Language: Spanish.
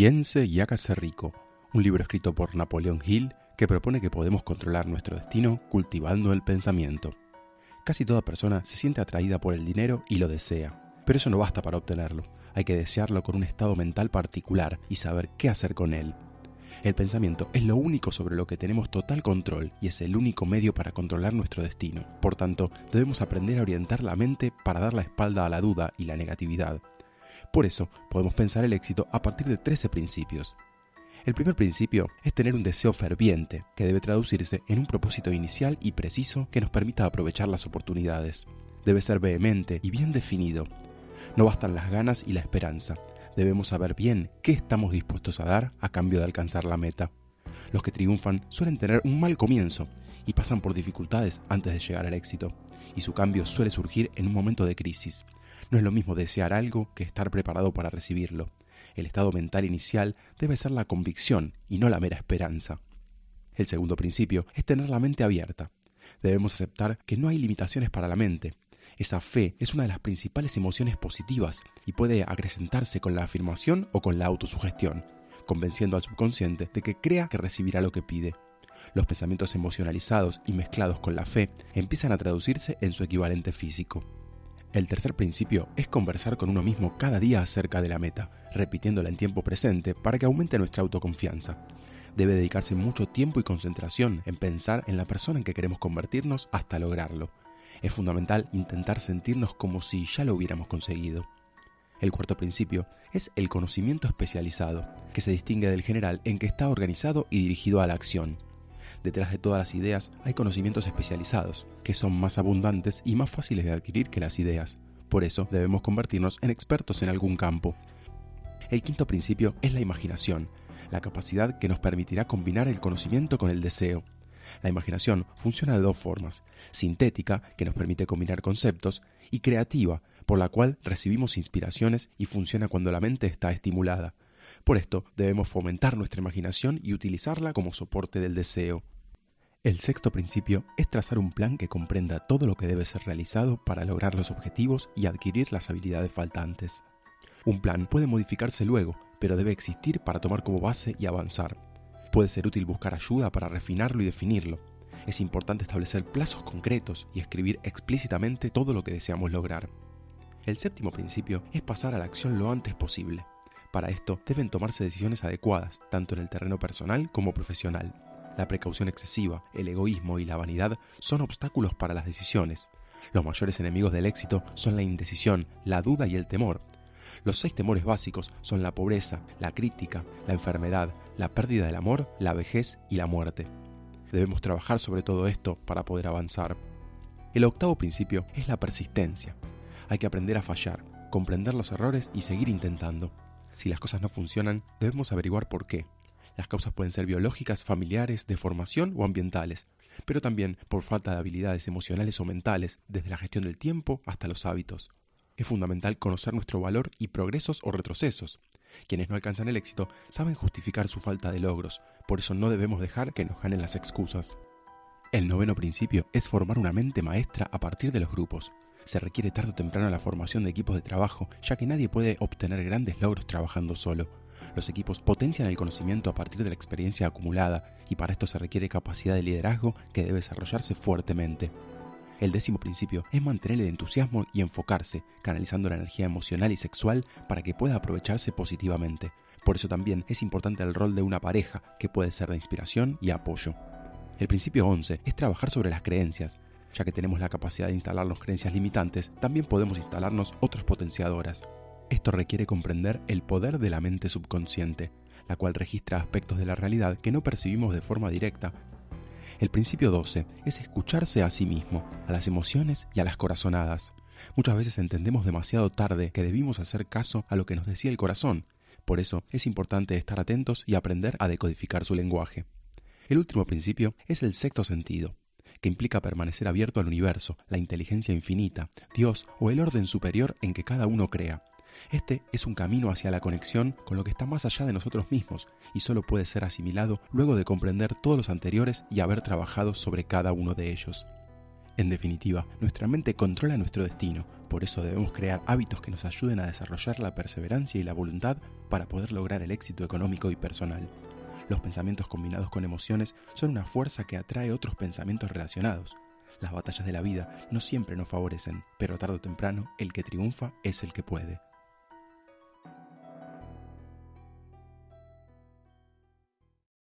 Piense y hágase rico, un libro escrito por Napoleón Hill que propone que podemos controlar nuestro destino cultivando el pensamiento. Casi toda persona se siente atraída por el dinero y lo desea, pero eso no basta para obtenerlo. Hay que desearlo con un estado mental particular y saber qué hacer con él. El pensamiento es lo único sobre lo que tenemos total control y es el único medio para controlar nuestro destino. Por tanto, debemos aprender a orientar la mente para dar la espalda a la duda y la negatividad. Por eso, podemos pensar el éxito a partir de 13 principios. El primer principio es tener un deseo ferviente, que debe traducirse en un propósito inicial y preciso que nos permita aprovechar las oportunidades. Debe ser vehemente y bien definido. No bastan las ganas y la esperanza. Debemos saber bien qué estamos dispuestos a dar a cambio de alcanzar la meta. Los que triunfan suelen tener un mal comienzo y pasan por dificultades antes de llegar al éxito, y su cambio suele surgir en un momento de crisis. No es lo mismo desear algo que estar preparado para recibirlo. El estado mental inicial debe ser la convicción y no la mera esperanza. El segundo principio es tener la mente abierta. Debemos aceptar que no hay limitaciones para la mente. Esa fe es una de las principales emociones positivas y puede acrecentarse con la afirmación o con la autosugestión, convenciendo al subconsciente de que crea que recibirá lo que pide. Los pensamientos emocionalizados y mezclados con la fe empiezan a traducirse en su equivalente físico. El tercer principio es conversar con uno mismo cada día acerca de la meta, repitiéndola en tiempo presente para que aumente nuestra autoconfianza. Debe dedicarse mucho tiempo y concentración en pensar en la persona en que queremos convertirnos hasta lograrlo. Es fundamental intentar sentirnos como si ya lo hubiéramos conseguido. El cuarto principio es el conocimiento especializado, que se distingue del general en que está organizado y dirigido a la acción. Detrás de todas las ideas hay conocimientos especializados, que son más abundantes y más fáciles de adquirir que las ideas. Por eso debemos convertirnos en expertos en algún campo. El quinto principio es la imaginación, la capacidad que nos permitirá combinar el conocimiento con el deseo. La imaginación funciona de dos formas, sintética, que nos permite combinar conceptos, y creativa, por la cual recibimos inspiraciones y funciona cuando la mente está estimulada. Por esto debemos fomentar nuestra imaginación y utilizarla como soporte del deseo. El sexto principio es trazar un plan que comprenda todo lo que debe ser realizado para lograr los objetivos y adquirir las habilidades faltantes. Un plan puede modificarse luego, pero debe existir para tomar como base y avanzar. Puede ser útil buscar ayuda para refinarlo y definirlo. Es importante establecer plazos concretos y escribir explícitamente todo lo que deseamos lograr. El séptimo principio es pasar a la acción lo antes posible. Para esto deben tomarse decisiones adecuadas, tanto en el terreno personal como profesional. La precaución excesiva, el egoísmo y la vanidad son obstáculos para las decisiones. Los mayores enemigos del éxito son la indecisión, la duda y el temor. Los seis temores básicos son la pobreza, la crítica, la enfermedad, la pérdida del amor, la vejez y la muerte. Debemos trabajar sobre todo esto para poder avanzar. El octavo principio es la persistencia. Hay que aprender a fallar, comprender los errores y seguir intentando. Si las cosas no funcionan, debemos averiguar por qué. Las causas pueden ser biológicas, familiares, de formación o ambientales, pero también por falta de habilidades emocionales o mentales, desde la gestión del tiempo hasta los hábitos. Es fundamental conocer nuestro valor y progresos o retrocesos. Quienes no alcanzan el éxito saben justificar su falta de logros, por eso no debemos dejar que nos ganen las excusas. El noveno principio es formar una mente maestra a partir de los grupos se requiere tarde o temprano la formación de equipos de trabajo, ya que nadie puede obtener grandes logros trabajando solo. Los equipos potencian el conocimiento a partir de la experiencia acumulada y para esto se requiere capacidad de liderazgo que debe desarrollarse fuertemente. El décimo principio es mantener el entusiasmo y enfocarse, canalizando la energía emocional y sexual para que pueda aprovecharse positivamente. Por eso también es importante el rol de una pareja, que puede ser de inspiración y apoyo. El principio 11 es trabajar sobre las creencias, ya que tenemos la capacidad de instalarnos creencias limitantes, también podemos instalarnos otras potenciadoras. Esto requiere comprender el poder de la mente subconsciente, la cual registra aspectos de la realidad que no percibimos de forma directa. El principio 12 es escucharse a sí mismo, a las emociones y a las corazonadas. Muchas veces entendemos demasiado tarde que debimos hacer caso a lo que nos decía el corazón. Por eso es importante estar atentos y aprender a decodificar su lenguaje. El último principio es el sexto sentido, que implica permanecer abierto al universo, la inteligencia infinita, Dios o el orden superior en que cada uno crea. Este es un camino hacia la conexión con lo que está más allá de nosotros mismos y solo puede ser asimilado luego de comprender todos los anteriores y haber trabajado sobre cada uno de ellos. En definitiva, nuestra mente controla nuestro destino, por eso debemos crear hábitos que nos ayuden a desarrollar la perseverancia y la voluntad para poder lograr el éxito económico y personal. Los pensamientos combinados con emociones son una fuerza que atrae otros pensamientos relacionados. Las batallas de la vida no siempre nos favorecen, pero tarde o temprano el que triunfa es el que puede.